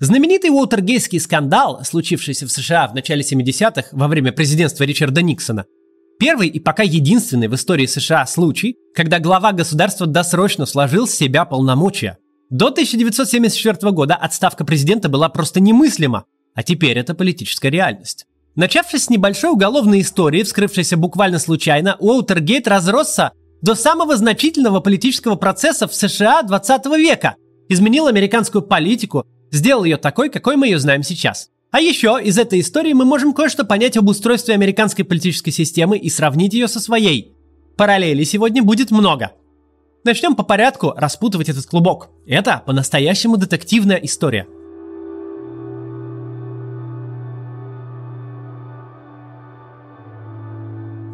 Знаменитый Уотергейский скандал, случившийся в США в начале 70-х во время президентства Ричарда Никсона, первый и пока единственный в истории США случай, когда глава государства досрочно сложил с себя полномочия. До 1974 года отставка президента была просто немыслима, а теперь это политическая реальность. Начавшись с небольшой уголовной истории, вскрывшейся буквально случайно, Уотергейт разросся до самого значительного политического процесса в США 20 века, изменил американскую политику, сделал ее такой, какой мы ее знаем сейчас. А еще из этой истории мы можем кое-что понять об устройстве американской политической системы и сравнить ее со своей. Параллелей сегодня будет много. Начнем по порядку распутывать этот клубок. Это по-настоящему детективная история.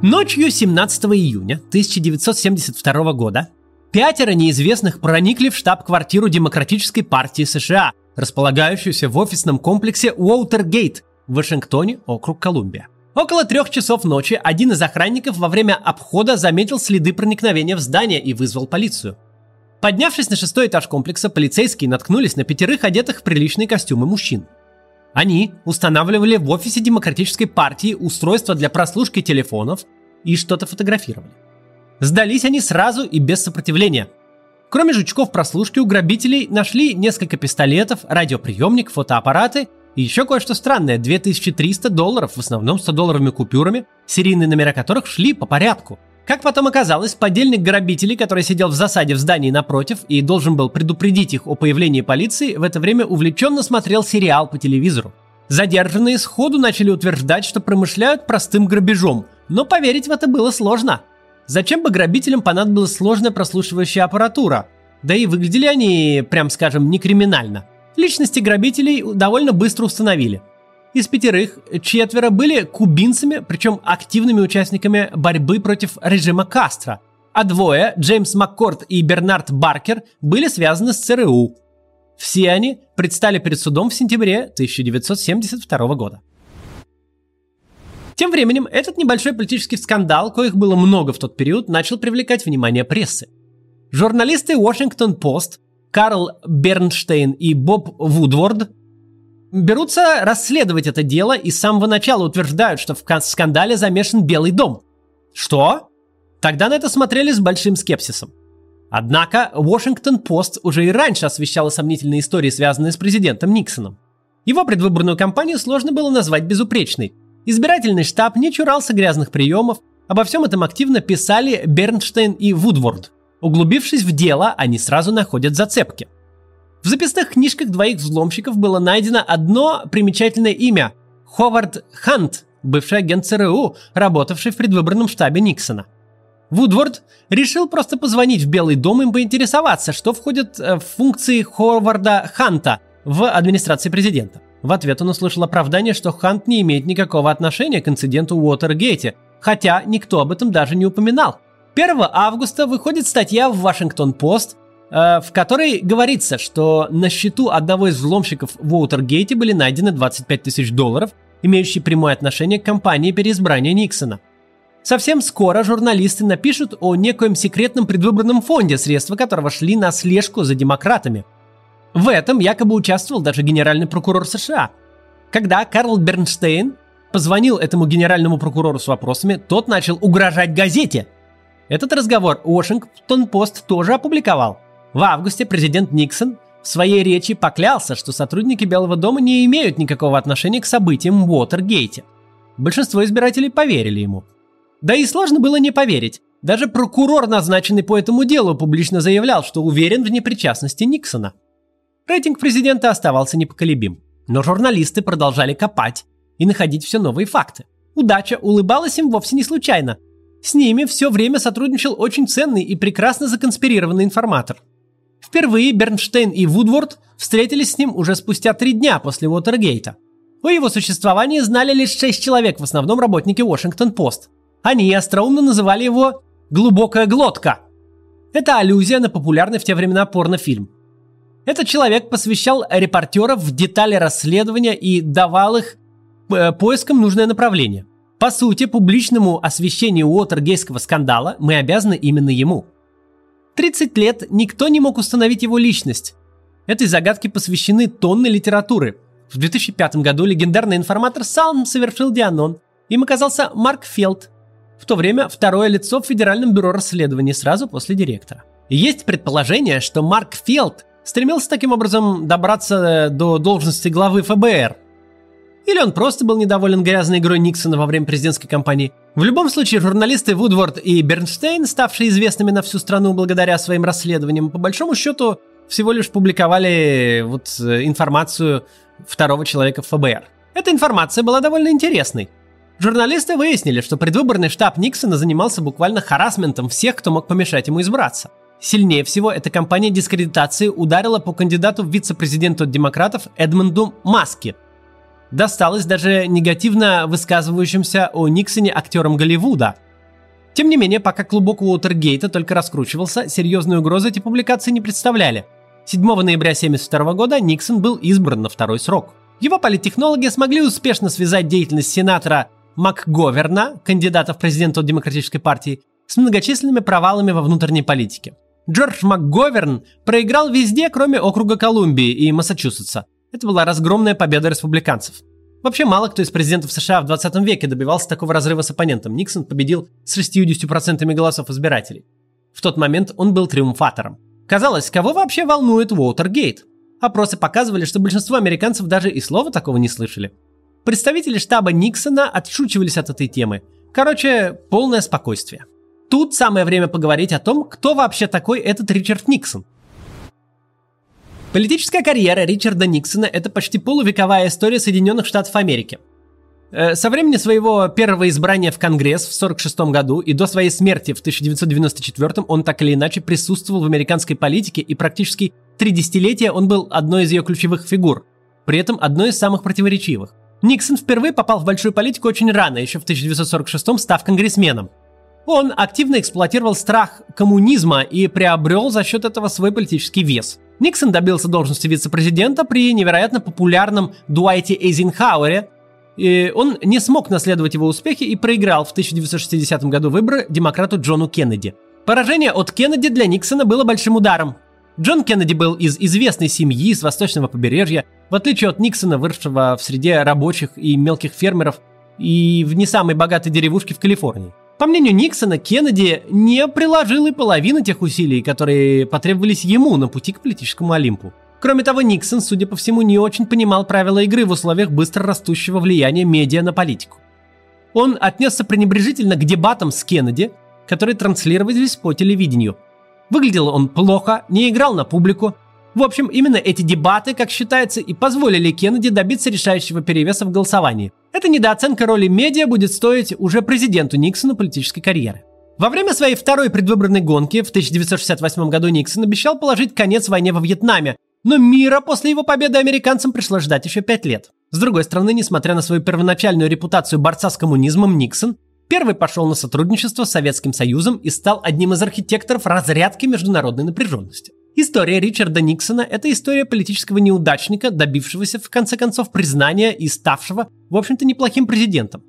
Ночью 17 июня 1972 года пятеро неизвестных проникли в штаб-квартиру Демократической партии США – располагающуюся в офисном комплексе Уотергейт в Вашингтоне, округ Колумбия. Около трех часов ночи один из охранников во время обхода заметил следы проникновения в здание и вызвал полицию. Поднявшись на шестой этаж комплекса, полицейские наткнулись на пятерых одетых в приличные костюмы мужчин. Они устанавливали в офисе Демократической партии устройства для прослушки телефонов и что-то фотографировали. Сдались они сразу и без сопротивления – Кроме жучков прослушки у грабителей нашли несколько пистолетов, радиоприемник, фотоаппараты и еще кое-что странное – 2300 долларов, в основном 100-долларовыми купюрами, серийные номера которых шли по порядку. Как потом оказалось, подельник грабителей, который сидел в засаде в здании напротив и должен был предупредить их о появлении полиции, в это время увлеченно смотрел сериал по телевизору. Задержанные сходу начали утверждать, что промышляют простым грабежом, но поверить в это было сложно – Зачем бы грабителям понадобилась сложная прослушивающая аппаратура? Да и выглядели они, прям скажем, не криминально. Личности грабителей довольно быстро установили. Из пятерых четверо были кубинцами, причем активными участниками борьбы против режима Кастро, а двое, Джеймс Маккорд и Бернард Баркер, были связаны с ЦРУ. Все они предстали перед судом в сентябре 1972 года. Тем временем, этот небольшой политический скандал, коих было много в тот период, начал привлекать внимание прессы. Журналисты Washington Post Карл Бернштейн и Боб Вудворд берутся расследовать это дело и с самого начала утверждают, что в скандале замешан Белый дом. Что? Тогда на это смотрели с большим скепсисом. Однако Washington Post уже и раньше освещала сомнительные истории, связанные с президентом Никсоном. Его предвыборную кампанию сложно было назвать безупречной. Избирательный штаб не чурался грязных приемов, обо всем этом активно писали Бернштейн и Вудворд. Углубившись в дело, они сразу находят зацепки. В записных книжках двоих взломщиков было найдено одно примечательное имя – Ховард Хант, бывший агент ЦРУ, работавший в предвыборном штабе Никсона. Вудворд решил просто позвонить в Белый дом и поинтересоваться, что входит э, в функции Ховарда Ханта в администрации президента. В ответ он услышал оправдание, что Хант не имеет никакого отношения к инциденту в Уотергейте, хотя никто об этом даже не упоминал. 1 августа выходит статья в Вашингтон-Пост, э, в которой говорится, что на счету одного из взломщиков в Уотергейте были найдены 25 тысяч долларов, имеющие прямое отношение к кампании переизбрания Никсона. Совсем скоро журналисты напишут о некоем секретном предвыборном фонде, средства которого шли на слежку за демократами – в этом якобы участвовал даже генеральный прокурор США. Когда Карл Бернштейн позвонил этому генеральному прокурору с вопросами, тот начал угрожать газете. Этот разговор Вашингтон-Пост тоже опубликовал. В августе президент Никсон в своей речи поклялся, что сотрудники Белого дома не имеют никакого отношения к событиям в Уотергейте. Большинство избирателей поверили ему. Да и сложно было не поверить. Даже прокурор, назначенный по этому делу, публично заявлял, что уверен в непричастности Никсона. Рейтинг президента оставался непоколебим. Но журналисты продолжали копать и находить все новые факты. Удача улыбалась им вовсе не случайно. С ними все время сотрудничал очень ценный и прекрасно законспирированный информатор. Впервые Бернштейн и Вудворд встретились с ним уже спустя три дня после Уотергейта. О его существовании знали лишь шесть человек, в основном работники Вашингтон-Пост. Они остроумно называли его «глубокая глотка». Это аллюзия на популярный в те времена порнофильм. Этот человек посвящал репортеров в детали расследования и давал их э, поискам нужное направление. По сути, публичному освещению Уотергейского скандала мы обязаны именно ему. 30 лет никто не мог установить его личность. Этой загадке посвящены тонны литературы. В 2005 году легендарный информатор сам совершил Дианон. Им оказался Марк Фелд, в то время второе лицо в Федеральном бюро расследований сразу после директора. Есть предположение, что Марк Фелд стремился таким образом добраться до должности главы ФБР. Или он просто был недоволен грязной игрой Никсона во время президентской кампании. В любом случае, журналисты Вудворд и Бернштейн, ставшие известными на всю страну благодаря своим расследованиям, по большому счету всего лишь публиковали вот э, информацию второго человека в ФБР. Эта информация была довольно интересной. Журналисты выяснили, что предвыборный штаб Никсона занимался буквально харасментом всех, кто мог помешать ему избраться. Сильнее всего эта кампания дискредитации ударила по кандидату в вице-президента демократов Эдмунду Маске. Досталось даже негативно высказывающимся о Никсоне актерам Голливуда. Тем не менее, пока клубок Уотергейта только раскручивался, серьезной угрозы эти публикации не представляли. 7 ноября 1972 года Никсон был избран на второй срок. Его политтехнологи смогли успешно связать деятельность сенатора МакГоверна, кандидата в президент от Демократической партии, с многочисленными провалами во внутренней политике. Джордж МакГоверн проиграл везде, кроме округа Колумбии и Массачусетса. Это была разгромная победа республиканцев. Вообще мало кто из президентов США в 20 веке добивался такого разрыва с оппонентом. Никсон победил с 60% голосов избирателей. В тот момент он был триумфатором. Казалось, кого вообще волнует Уотергейт? Опросы показывали, что большинство американцев даже и слова такого не слышали. Представители штаба Никсона отшучивались от этой темы. Короче, полное спокойствие. Тут самое время поговорить о том, кто вообще такой этот Ричард Никсон. Политическая карьера Ричарда Никсона – это почти полувековая история Соединенных Штатов Америки. Э, со времени своего первого избрания в Конгресс в 1946 году и до своей смерти в 1994 он так или иначе присутствовал в американской политике и практически три десятилетия он был одной из ее ключевых фигур, при этом одной из самых противоречивых. Никсон впервые попал в большую политику очень рано, еще в 1946 став конгрессменом. Он активно эксплуатировал страх коммунизма и приобрел за счет этого свой политический вес. Никсон добился должности вице-президента при невероятно популярном Дуайте Эйзенхауэре, и он не смог наследовать его успехи и проиграл в 1960 году выборы демократу Джону Кеннеди. Поражение от Кеннеди для Никсона было большим ударом. Джон Кеннеди был из известной семьи с восточного побережья, в отличие от Никсона, выросшего в среде рабочих и мелких фермеров и в не самой богатой деревушке в Калифорнии. По мнению Никсона, Кеннеди не приложил и половины тех усилий, которые потребовались ему на пути к политическому Олимпу. Кроме того, Никсон, судя по всему, не очень понимал правила игры в условиях быстро растущего влияния медиа на политику. Он отнесся пренебрежительно к дебатам с Кеннеди, которые транслировались по телевидению – Выглядел он плохо, не играл на публику. В общем, именно эти дебаты, как считается, и позволили Кеннеди добиться решающего перевеса в голосовании. Эта недооценка роли медиа будет стоить уже президенту Никсону политической карьеры. Во время своей второй предвыборной гонки в 1968 году Никсон обещал положить конец войне во Вьетнаме, но мира после его победы американцам пришлось ждать еще пять лет. С другой стороны, несмотря на свою первоначальную репутацию борца с коммунизмом, Никсон Первый пошел на сотрудничество с Советским Союзом и стал одним из архитекторов разрядки международной напряженности. История Ричарда Никсона – это история политического неудачника, добившегося в конце концов признания и ставшего, в общем-то, неплохим президентом.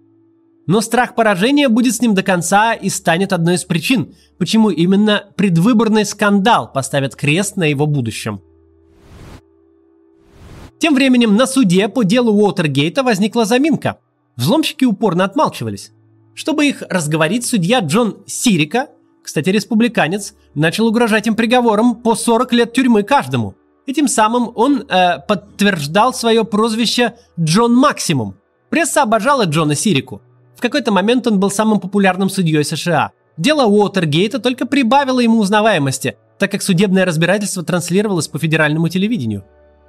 Но страх поражения будет с ним до конца и станет одной из причин, почему именно предвыборный скандал поставит крест на его будущем. Тем временем на суде по делу Уотергейта возникла заминка. Взломщики упорно отмалчивались. Чтобы их разговорить, судья Джон Сирика, кстати, республиканец, начал угрожать им приговором по 40 лет тюрьмы каждому. Этим самым он э, подтверждал свое прозвище Джон Максимум. Пресса обожала Джона Сирику. В какой-то момент он был самым популярным судьей США. Дело Уотергейта только прибавило ему узнаваемости, так как судебное разбирательство транслировалось по федеральному телевидению.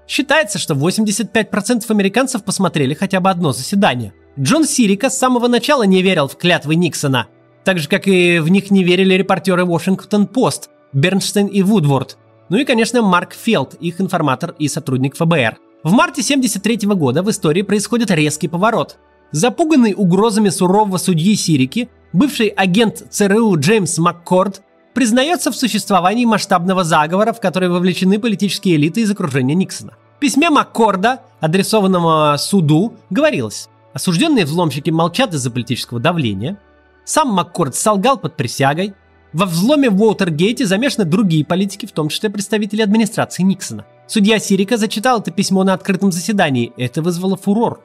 Считается, что 85% американцев посмотрели хотя бы одно заседание – Джон Сирика с самого начала не верил в клятвы Никсона, так же, как и в них не верили репортеры Washington-Post, Бернштейн и Вудворд. Ну и, конечно, Марк Фелд, их информатор и сотрудник ФБР. В марте 1973 года в истории происходит резкий поворот. Запуганный угрозами сурового судьи Сирики, бывший агент ЦРУ Джеймс Маккорд признается в существовании масштабного заговора, в который вовлечены политические элиты из окружения Никсона. В письме Маккорда, адресованном суду, говорилось Осужденные взломщики молчат из-за политического давления. Сам Маккорд солгал под присягой. Во взломе в Уотергейте замешаны другие политики, в том числе представители администрации Никсона. Судья Сирика зачитал это письмо на открытом заседании. Это вызвало фурор.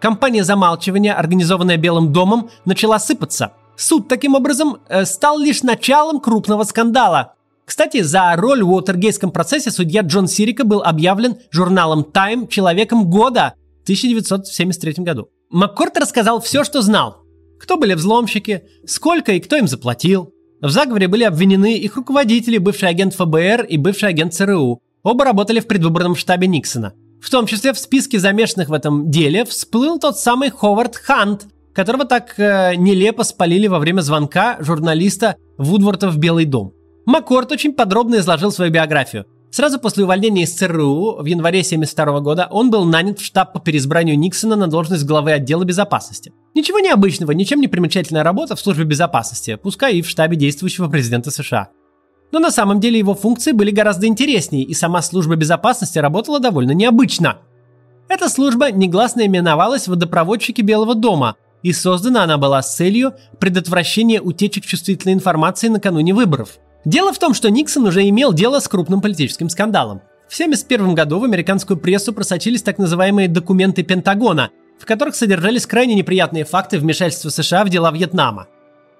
Компания замалчивания, организованная Белым домом, начала сыпаться. Суд, таким образом, э, стал лишь началом крупного скандала. Кстати, за роль в Уотергейском процессе судья Джон Сирика был объявлен журналом Time человеком года в 1973 году. Маккорт рассказал все, что знал. Кто были взломщики, сколько и кто им заплатил. В заговоре были обвинены их руководители, бывший агент ФБР и бывший агент ЦРУ. Оба работали в предвыборном штабе Никсона. В том числе в списке замешанных в этом деле всплыл тот самый Ховард Хант, которого так э, нелепо спалили во время звонка журналиста Вудворта в Белый дом. Маккорт очень подробно изложил свою биографию. Сразу после увольнения из ЦРУ в январе 1972 года он был нанят в штаб по переизбранию Никсона на должность главы отдела безопасности. Ничего необычного, ничем не примечательная работа в службе безопасности, пускай и в штабе действующего президента США. Но на самом деле его функции были гораздо интереснее, и сама служба безопасности работала довольно необычно. Эта служба негласно именовалась «Водопроводчики Белого дома», и создана она была с целью предотвращения утечек чувствительной информации накануне выборов. Дело в том, что Никсон уже имел дело с крупным политическим скандалом. В 1971 году в американскую прессу просочились так называемые документы Пентагона, в которых содержались крайне неприятные факты вмешательства США в дела Вьетнама.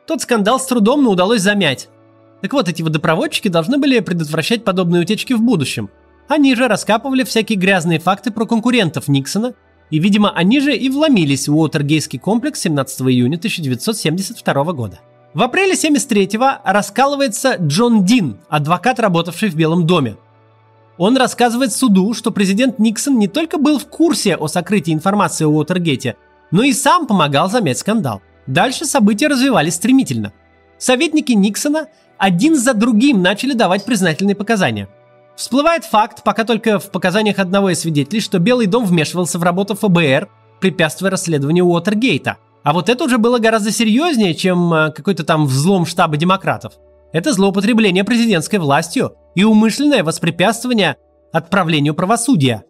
Тот скандал с трудом, но удалось замять. Так вот, эти водопроводчики должны были предотвращать подобные утечки в будущем. Они же раскапывали всякие грязные факты про конкурентов Никсона и, видимо, они же и вломились в Уотергейский комплекс 17 июня 1972 года. В апреле 73-го раскалывается Джон Дин, адвокат, работавший в Белом доме. Он рассказывает суду, что президент Никсон не только был в курсе о сокрытии информации о Уотергейте, но и сам помогал замять скандал. Дальше события развивались стремительно. Советники Никсона один за другим начали давать признательные показания – Всплывает факт, пока только в показаниях одного из свидетелей, что Белый дом вмешивался в работу ФБР, препятствуя расследованию Уотергейта. А вот это уже было гораздо серьезнее, чем э, какой-то там взлом штаба демократов. Это злоупотребление президентской властью и умышленное воспрепятствование отправлению правосудия.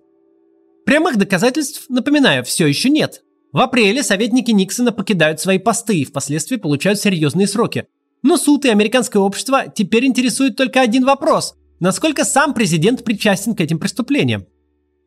Прямых доказательств, напоминаю, все еще нет. В апреле советники Никсона покидают свои посты и впоследствии получают серьезные сроки. Но суд и американское общество теперь интересует только один вопрос – насколько сам президент причастен к этим преступлениям.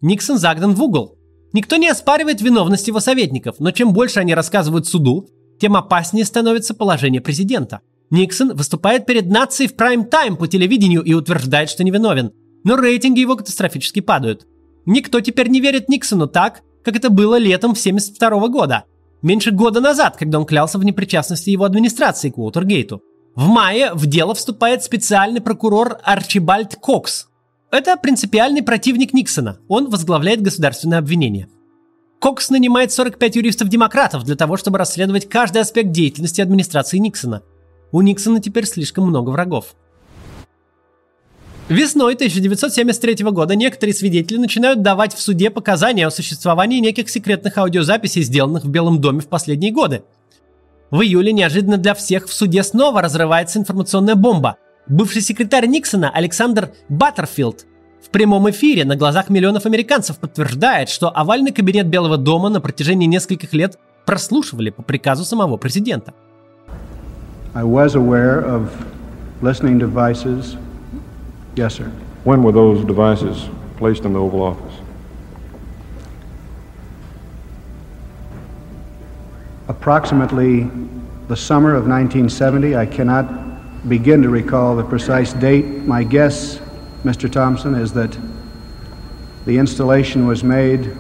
Никсон загнан в угол. Никто не оспаривает виновность его советников, но чем больше они рассказывают суду, тем опаснее становится положение президента. Никсон выступает перед нацией в прайм-тайм по телевидению и утверждает, что невиновен, но рейтинги его катастрофически падают. Никто теперь не верит Никсону так, как это было летом 1972 года, меньше года назад, когда он клялся в непричастности его администрации к Уотергейту. В мае в дело вступает специальный прокурор Арчибальд Кокс. Это принципиальный противник Никсона. Он возглавляет государственное обвинение. Кокс нанимает 45 юристов-демократов для того, чтобы расследовать каждый аспект деятельности администрации Никсона. У Никсона теперь слишком много врагов. Весной 1973 года некоторые свидетели начинают давать в суде показания о существовании неких секретных аудиозаписей, сделанных в Белом доме в последние годы – в июле неожиданно для всех в суде снова разрывается информационная бомба. Бывший секретарь Никсона Александр Баттерфилд в прямом эфире на глазах миллионов американцев подтверждает, что овальный кабинет Белого дома на протяжении нескольких лет прослушивали по приказу самого президента. I was aware of listening devices. Yes, sir. When were those devices placed in the Oval Office? approximately the summer of 1970. I cannot begin to recall the precise date. My guess, Mr. Thompson, is that the installation was made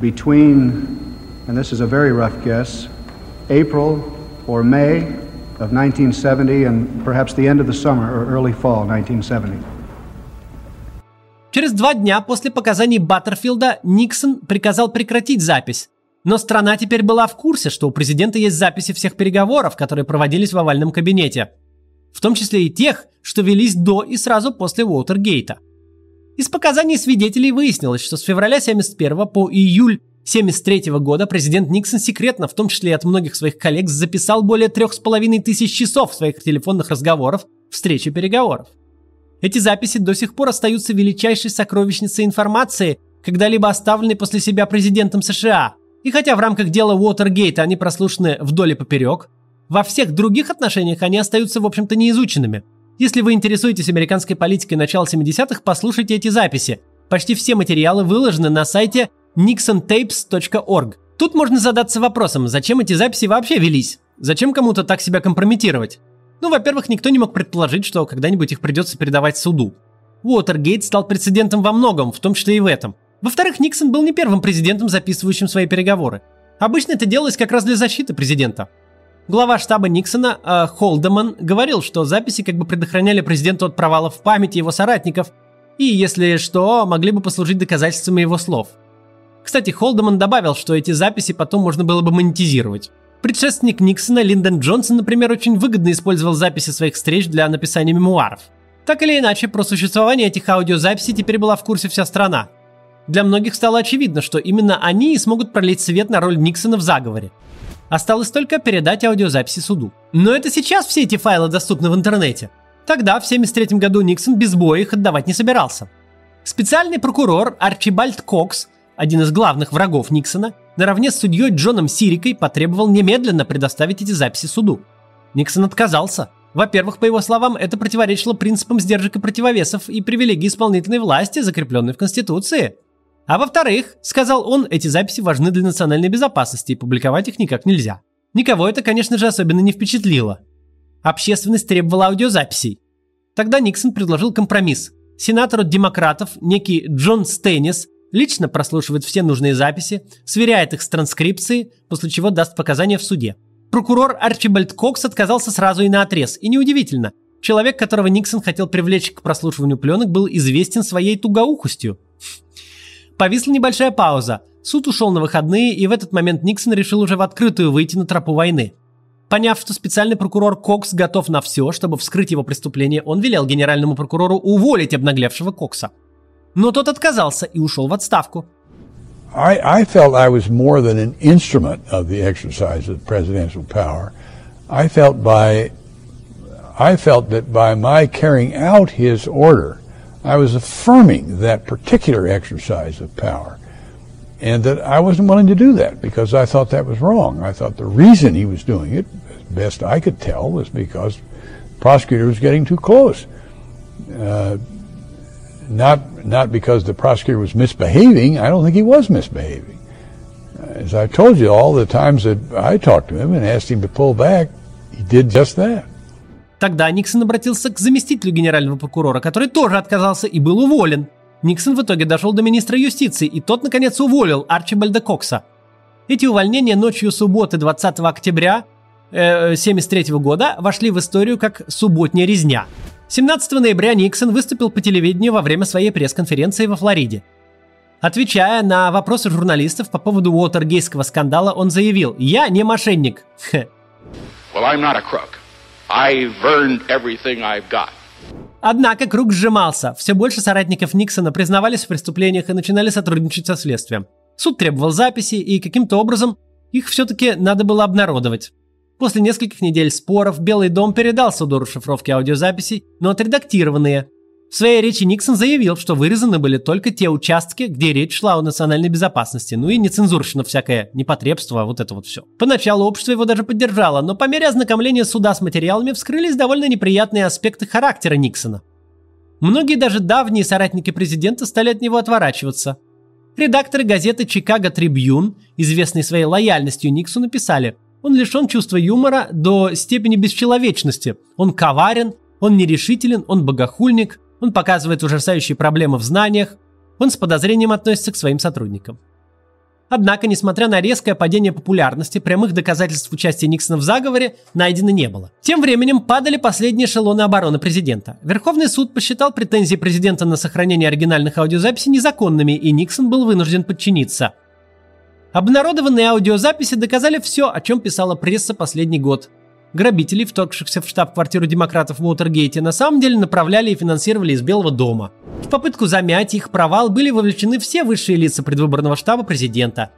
between, and this is a very rough guess, April or May of 1970 and perhaps the end of the summer or early fall 1970. Через два дня после показаний Баттерфилда Никсон приказал прекратить запись, Но страна теперь была в курсе, что у президента есть записи всех переговоров, которые проводились в овальном кабинете. В том числе и тех, что велись до и сразу после Уотергейта. Из показаний свидетелей выяснилось, что с февраля 71 по июль 73 года президент Никсон секретно, в том числе и от многих своих коллег, записал более трех с половиной тысяч часов своих телефонных разговоров, встреч и переговоров. Эти записи до сих пор остаются величайшей сокровищницей информации, когда-либо оставленной после себя президентом США – и хотя в рамках дела Уотергейта они прослушаны вдоль и поперек, во всех других отношениях они остаются, в общем-то, неизученными. Если вы интересуетесь американской политикой начала 70-х, послушайте эти записи. Почти все материалы выложены на сайте nixontapes.org. Тут можно задаться вопросом, зачем эти записи вообще велись? Зачем кому-то так себя компрометировать? Ну, во-первых, никто не мог предположить, что когда-нибудь их придется передавать суду. Уотергейт стал прецедентом во многом, в том числе и в этом. Во-вторых, Никсон был не первым президентом, записывающим свои переговоры. Обычно это делалось как раз для защиты президента. Глава штаба Никсона э, Холдеман говорил, что записи как бы предохраняли президента от провалов в памяти его соратников и, если что, могли бы послужить доказательствами его слов. Кстати, Холдеман добавил, что эти записи потом можно было бы монетизировать. Предшественник Никсона, Линдон Джонсон, например, очень выгодно использовал записи своих встреч для написания мемуаров. Так или иначе, про существование этих аудиозаписей теперь была в курсе вся страна. Для многих стало очевидно, что именно они и смогут пролить свет на роль Никсона в заговоре. Осталось только передать аудиозаписи суду. Но это сейчас все эти файлы доступны в интернете. Тогда, в 1973 году, Никсон без боя их отдавать не собирался. Специальный прокурор Арчибальд Кокс, один из главных врагов Никсона, наравне с судьей Джоном Сирикой потребовал немедленно предоставить эти записи суду. Никсон отказался. Во-первых, по его словам, это противоречило принципам сдержек и противовесов и привилегий исполнительной власти, закрепленной в Конституции. А во-вторых, сказал он, эти записи важны для национальной безопасности, и публиковать их никак нельзя. Никого это, конечно же, особенно не впечатлило. Общественность требовала аудиозаписей. Тогда Никсон предложил компромисс. Сенатор от демократов, некий Джон Стеннис, лично прослушивает все нужные записи, сверяет их с транскрипцией, после чего даст показания в суде. Прокурор Арчибальд Кокс отказался сразу и на отрез, и неудивительно. Человек, которого Никсон хотел привлечь к прослушиванию пленок, был известен своей тугоухостью. Повисла небольшая пауза. Суд ушел на выходные, и в этот момент Никсон решил уже в открытую выйти на тропу войны. Поняв, что специальный прокурор Кокс готов на все, чтобы вскрыть его преступление, он велел генеральному прокурору уволить обнаглевшего Кокса. Но тот отказался и ушел в отставку. I, felt that by my carrying out his order, I was affirming that particular exercise of power. And that I wasn't willing to do that because I thought that was wrong. I thought the reason he was doing it, as best I could tell, was because the prosecutor was getting too close. Uh, not not because the prosecutor was misbehaving. I don't think he was misbehaving. As I told you, all the times that I talked to him and asked him to pull back, he did just that. Тогда Никсон обратился к заместителю генерального прокурора, который тоже отказался и был уволен. Никсон в итоге дошел до министра юстиции, и тот, наконец, уволил Арчибальда Кокса. Эти увольнения ночью субботы 20 октября 1973 э, года вошли в историю как «субботняя резня». 17 ноября Никсон выступил по телевидению во время своей пресс-конференции во Флориде. Отвечая на вопросы журналистов по поводу Уотергейского скандала, он заявил «Я не мошенник». Well, I'm not a crook. I've earned everything I've got. Однако круг сжимался. Все больше соратников Никсона признавались в преступлениях и начинали сотрудничать со следствием. Суд требовал записи, и каким-то образом их все-таки надо было обнародовать. После нескольких недель споров Белый дом передал суду расшифровки аудиозаписей, но отредактированные. В своей речи Никсон заявил, что вырезаны были только те участки, где речь шла о национальной безопасности, ну и нецензурщина всякое, непотребство, вот это вот все. Поначалу общество его даже поддержало, но по мере ознакомления суда с материалами вскрылись довольно неприятные аспекты характера Никсона. Многие даже давние соратники президента стали от него отворачиваться. Редакторы газеты «Чикаго Трибьюн», известные своей лояльностью Никсону, писали – он лишен чувства юмора до степени бесчеловечности. Он коварен, он нерешителен, он богохульник, он показывает ужасающие проблемы в знаниях, он с подозрением относится к своим сотрудникам. Однако, несмотря на резкое падение популярности, прямых доказательств участия Никсона в заговоре найдено не было. Тем временем падали последние эшелоны обороны президента. Верховный суд посчитал претензии президента на сохранение оригинальных аудиозаписей незаконными, и Никсон был вынужден подчиниться – Обнародованные аудиозаписи доказали все, о чем писала пресса последний год. Грабителей, вторгшихся в штаб-квартиру демократов в Уотергейте, на самом деле направляли и финансировали из Белого дома. В попытку замять их провал были вовлечены все высшие лица предвыборного штаба президента.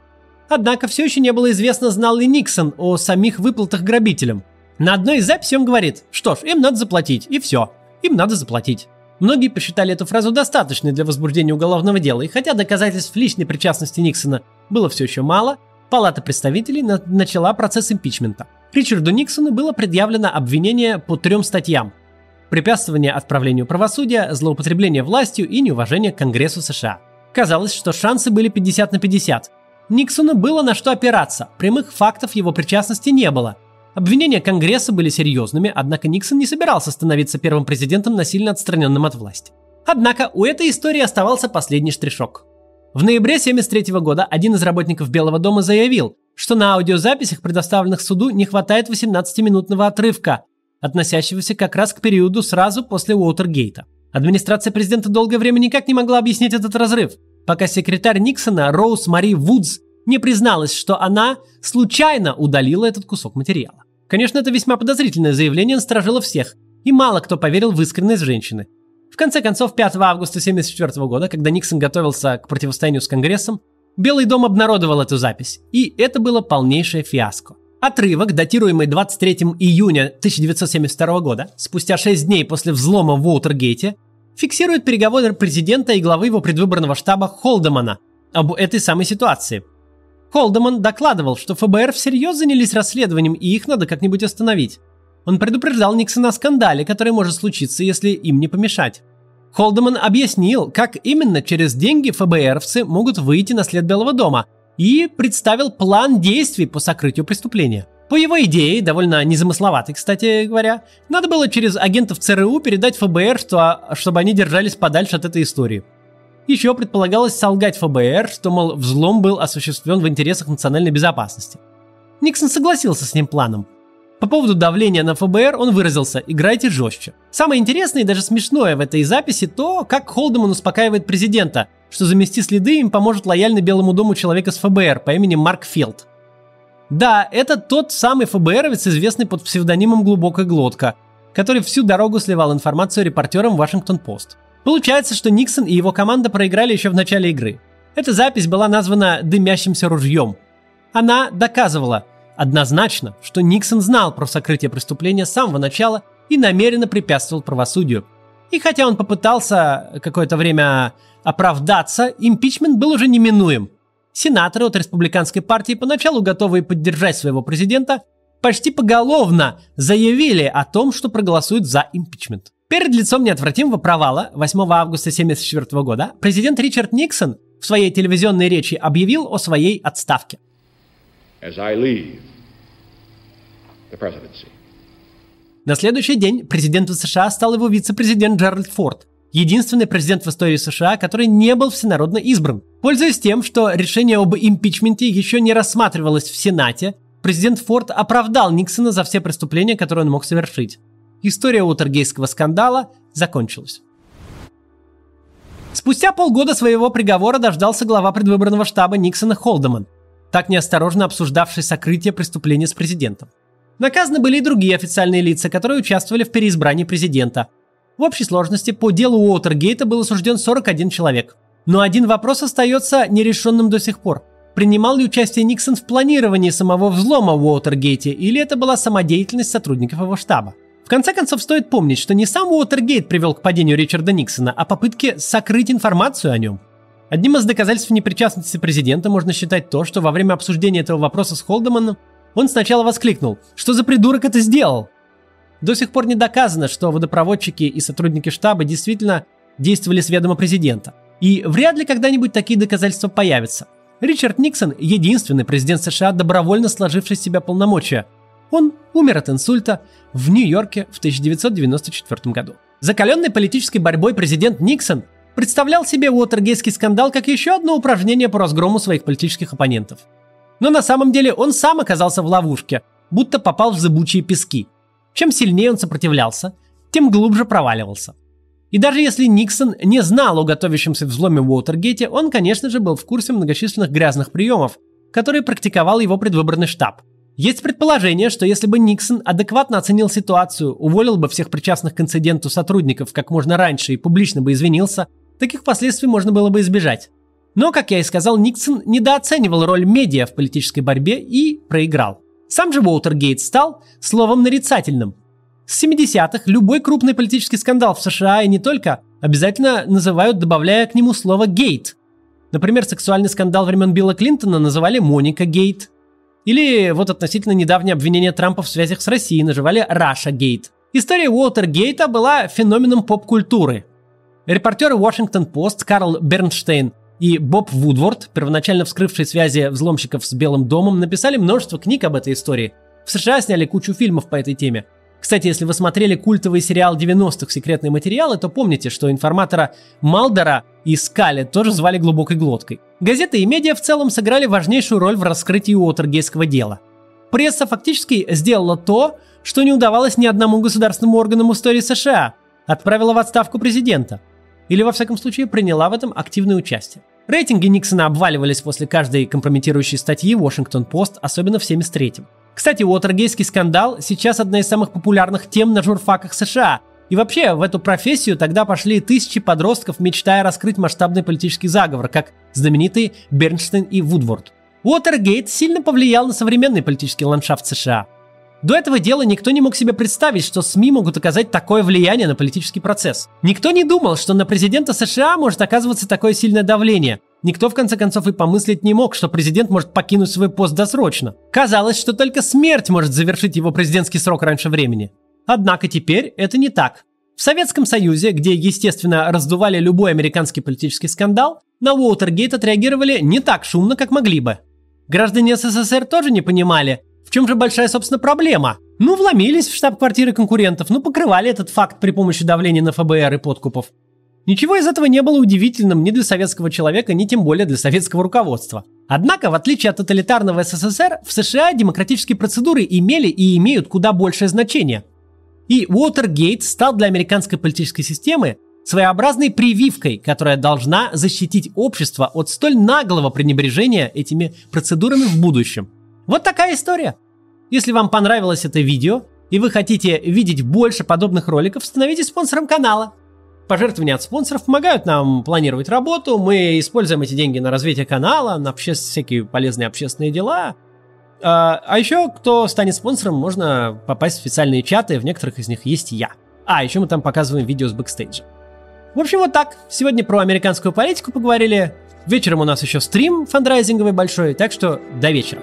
Однако все еще не было известно, знал ли Никсон о самих выплатах грабителям. На одной из записей он говорит, что ж, им надо заплатить, и все. Им надо заплатить. Многие посчитали эту фразу достаточной для возбуждения уголовного дела, и хотя доказательств личной причастности Никсона было все еще мало, Палата представителей на- начала процесс импичмента. Ричарду Никсону было предъявлено обвинение по трем статьям. препятствование отправлению правосудия, злоупотребление властью и неуважение к Конгрессу США. Казалось, что шансы были 50 на 50. Никсону было на что опираться, прямых фактов его причастности не было. Обвинения Конгресса были серьезными, однако Никсон не собирался становиться первым президентом, насильно отстраненным от власти. Однако у этой истории оставался последний штришок. В ноябре 1973 года один из работников Белого дома заявил, что на аудиозаписях, предоставленных суду, не хватает 18-минутного отрывка, относящегося как раз к периоду сразу после Уотергейта. Администрация президента долгое время никак не могла объяснить этот разрыв, пока секретарь Никсона Роуз Мари Вудс не призналась, что она случайно удалила этот кусок материала. Конечно, это весьма подозрительное заявление насторожило всех, и мало кто поверил в искренность женщины. В конце концов, 5 августа 1974 года, когда Никсон готовился к противостоянию с Конгрессом, Белый дом обнародовал эту запись, и это было полнейшее фиаско. Отрывок, датируемый 23 июня 1972 года, спустя 6 дней после взлома в Уотергейте, фиксирует переговоры президента и главы его предвыборного штаба Холдемана об этой самой ситуации. Холдеман докладывал, что ФБР всерьез занялись расследованием и их надо как-нибудь остановить. Он предупреждал Никсона о скандале, который может случиться, если им не помешать. Холдеман объяснил, как именно через деньги ФБРовцы могут выйти на след Белого дома и представил план действий по сокрытию преступления. По его идее, довольно незамысловатой, кстати говоря, надо было через агентов ЦРУ передать ФБР, что, чтобы они держались подальше от этой истории. Еще предполагалось солгать ФБР, что, мол, взлом был осуществлен в интересах национальной безопасности. Никсон согласился с ним планом. По поводу давления на ФБР он выразился «играйте жестче». Самое интересное и даже смешное в этой записи то, как Холдеман успокаивает президента, что замести следы им поможет лояльный Белому дому человека с ФБР по имени Марк Филд. Да, это тот самый ФБРовец, известный под псевдонимом «Глубокая глотка», который всю дорогу сливал информацию репортерам Вашингтон-Пост. Получается, что Никсон и его команда проиграли еще в начале игры. Эта запись была названа «дымящимся ружьем». Она доказывала, Однозначно, что Никсон знал про сокрытие преступления с самого начала и намеренно препятствовал правосудию. И хотя он попытался какое-то время оправдаться, импичмент был уже неминуем. Сенаторы от республиканской партии, поначалу готовые поддержать своего президента, почти поголовно заявили о том, что проголосуют за импичмент. Перед лицом неотвратимого провала 8 августа 1974 года президент Ричард Никсон в своей телевизионной речи объявил о своей отставке – as I leave the presidency. На следующий день президентом США стал его вице-президент Джеральд Форд, единственный президент в истории США, который не был всенародно избран. Пользуясь тем, что решение об импичменте еще не рассматривалось в Сенате, президент Форд оправдал Никсона за все преступления, которые он мог совершить. История Утергейского скандала закончилась. Спустя полгода своего приговора дождался глава предвыборного штаба Никсона Холдеман – так неосторожно обсуждавший сокрытие преступления с президентом. Наказаны были и другие официальные лица, которые участвовали в переизбрании президента. В общей сложности по делу Уотергейта был осужден 41 человек. Но один вопрос остается нерешенным до сих пор. Принимал ли участие Никсон в планировании самого взлома в Уотергейте, или это была самодеятельность сотрудников его штаба? В конце концов, стоит помнить, что не сам Уотергейт привел к падению Ричарда Никсона, а попытки сокрыть информацию о нем – Одним из доказательств непричастности президента можно считать то, что во время обсуждения этого вопроса с Холдеманом он сначала воскликнул «Что за придурок это сделал?». До сих пор не доказано, что водопроводчики и сотрудники штаба действительно действовали с ведома президента. И вряд ли когда-нибудь такие доказательства появятся. Ричард Никсон – единственный президент США, добровольно сложивший себя полномочия. Он умер от инсульта в Нью-Йорке в 1994 году. Закаленный политической борьбой президент Никсон представлял себе Уотергейский скандал как еще одно упражнение по разгрому своих политических оппонентов. Но на самом деле он сам оказался в ловушке, будто попал в зыбучие пески. Чем сильнее он сопротивлялся, тем глубже проваливался. И даже если Никсон не знал о готовящемся взломе в Уотергейте, он, конечно же, был в курсе многочисленных грязных приемов, которые практиковал его предвыборный штаб. Есть предположение, что если бы Никсон адекватно оценил ситуацию, уволил бы всех причастных к инциденту сотрудников как можно раньше и публично бы извинился – таких последствий можно было бы избежать. Но, как я и сказал, Никсон недооценивал роль медиа в политической борьбе и проиграл. Сам же Уотергейт стал словом нарицательным. С 70-х любой крупный политический скандал в США и не только обязательно называют, добавляя к нему слово «гейт». Например, сексуальный скандал времен Билла Клинтона называли «Моникагейт». Или вот относительно недавнее обвинение Трампа в связях с Россией называли «Russiagate». История Уотергейта была феноменом поп-культуры. Репортеры Washington-Post Карл Бернштейн и Боб Вудворд, первоначально вскрывшие связи взломщиков с Белым домом, написали множество книг об этой истории. В США сняли кучу фильмов по этой теме. Кстати, если вы смотрели культовый сериал 90-х «Секретные материалы», то помните, что информатора Малдера и Скали тоже звали глубокой глоткой. Газеты и медиа в целом сыграли важнейшую роль в раскрытии Уотергейского дела. Пресса фактически сделала то, что не удавалось ни одному государственному органу истории США – отправила в отставку президента. Или, во всяком случае, приняла в этом активное участие. Рейтинги Никсона обваливались после каждой компрометирующей статьи Washington-Post, особенно в 73-м. Кстати, Уотергейский скандал сейчас одна из самых популярных тем на журфаках США. И вообще, в эту профессию тогда пошли тысячи подростков, мечтая раскрыть масштабный политический заговор, как знаменитые Бернштейн и Вудворд. Уотергейт сильно повлиял на современный политический ландшафт США. До этого дела никто не мог себе представить, что СМИ могут оказать такое влияние на политический процесс. Никто не думал, что на президента США может оказываться такое сильное давление. Никто, в конце концов, и помыслить не мог, что президент может покинуть свой пост досрочно. Казалось, что только смерть может завершить его президентский срок раньше времени. Однако теперь это не так. В Советском Союзе, где, естественно, раздували любой американский политический скандал, на Уотергейт отреагировали не так шумно, как могли бы. Граждане СССР тоже не понимали, в чем же большая, собственно, проблема? Ну, вломились в штаб-квартиры конкурентов, ну, покрывали этот факт при помощи давления на ФБР и подкупов. Ничего из этого не было удивительным ни для советского человека, ни тем более для советского руководства. Однако, в отличие от тоталитарного СССР, в США демократические процедуры имели и имеют куда большее значение. И Уотергейт стал для американской политической системы своеобразной прививкой, которая должна защитить общество от столь наглого пренебрежения этими процедурами в будущем. Вот такая история. Если вам понравилось это видео и вы хотите видеть больше подобных роликов, становитесь спонсором канала. Пожертвования от спонсоров помогают нам планировать работу, мы используем эти деньги на развитие канала, на обще- всякие полезные общественные дела. А, а еще, кто станет спонсором, можно попасть в специальные чаты, в некоторых из них есть я. А, еще мы там показываем видео с бэкстейджа. В общем, вот так. Сегодня про американскую политику поговорили. Вечером у нас еще стрим фандрайзинговый большой, так что до вечера.